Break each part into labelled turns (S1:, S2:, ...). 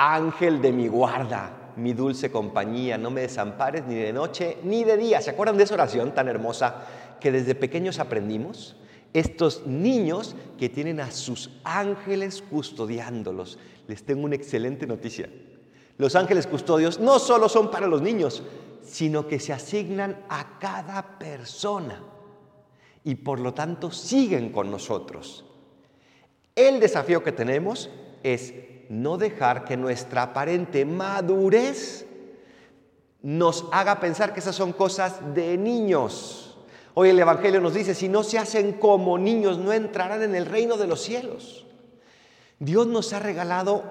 S1: Ángel de mi guarda, mi dulce compañía, no me desampares ni de noche ni de día. ¿Se acuerdan de esa oración tan hermosa que desde pequeños aprendimos? Estos niños que tienen a sus ángeles custodiándolos. Les tengo una excelente noticia. Los ángeles custodios no solo son para los niños, sino que se asignan a cada persona y por lo tanto siguen con nosotros. El desafío que tenemos es no dejar que nuestra aparente madurez nos haga pensar que esas son cosas de niños. Hoy el Evangelio nos dice, si no se hacen como niños, no entrarán en el reino de los cielos. Dios nos ha regalado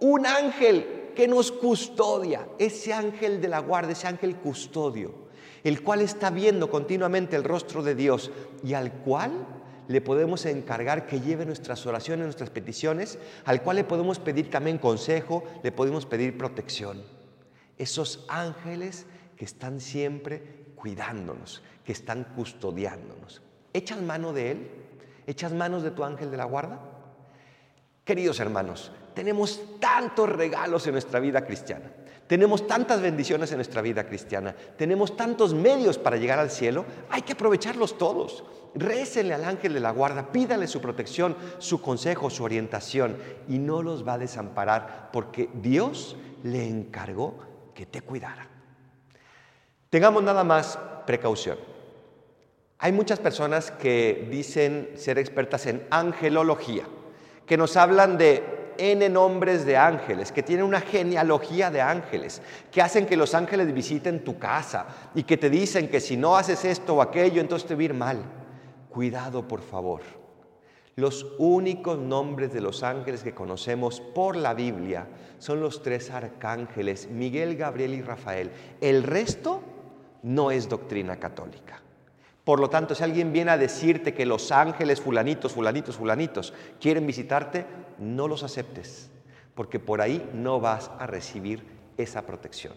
S1: un ángel que nos custodia, ese ángel de la guardia, ese ángel custodio, el cual está viendo continuamente el rostro de Dios y al cual le podemos encargar que lleve nuestras oraciones, nuestras peticiones, al cual le podemos pedir también consejo, le podemos pedir protección. Esos ángeles que están siempre cuidándonos, que están custodiándonos. ¿Echas mano de Él? ¿Echas manos de tu ángel de la guarda? Queridos hermanos, tenemos tantos regalos en nuestra vida cristiana. Tenemos tantas bendiciones en nuestra vida cristiana, tenemos tantos medios para llegar al cielo, hay que aprovecharlos todos. Récenle al ángel de la guarda, pídale su protección, su consejo, su orientación y no los va a desamparar porque Dios le encargó que te cuidara. Tengamos nada más precaución. Hay muchas personas que dicen ser expertas en angelología, que nos hablan de N nombres de ángeles, que tienen una genealogía de ángeles, que hacen que los ángeles visiten tu casa y que te dicen que si no haces esto o aquello, entonces te va a ir mal. Cuidado, por favor. Los únicos nombres de los ángeles que conocemos por la Biblia son los tres arcángeles, Miguel, Gabriel y Rafael. El resto no es doctrina católica. Por lo tanto, si alguien viene a decirte que los ángeles fulanitos, fulanitos, fulanitos quieren visitarte, no los aceptes, porque por ahí no vas a recibir esa protección.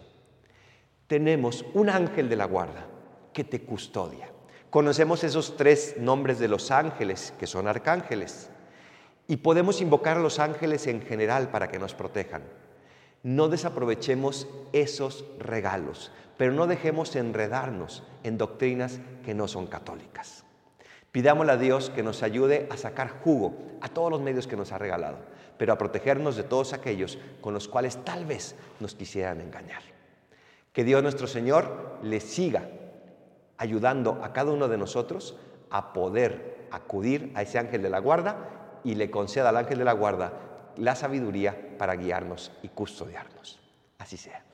S1: Tenemos un ángel de la guarda que te custodia. Conocemos esos tres nombres de los ángeles, que son arcángeles, y podemos invocar a los ángeles en general para que nos protejan. No desaprovechemos esos regalos, pero no dejemos enredarnos en doctrinas que no son católicas. Pidámosle a Dios que nos ayude a sacar jugo a todos los medios que nos ha regalado, pero a protegernos de todos aquellos con los cuales tal vez nos quisieran engañar. Que Dios nuestro Señor le siga ayudando a cada uno de nosotros a poder acudir a ese ángel de la guarda y le conceda al ángel de la guarda la sabiduría para guiarnos y custodiarnos. Así sea.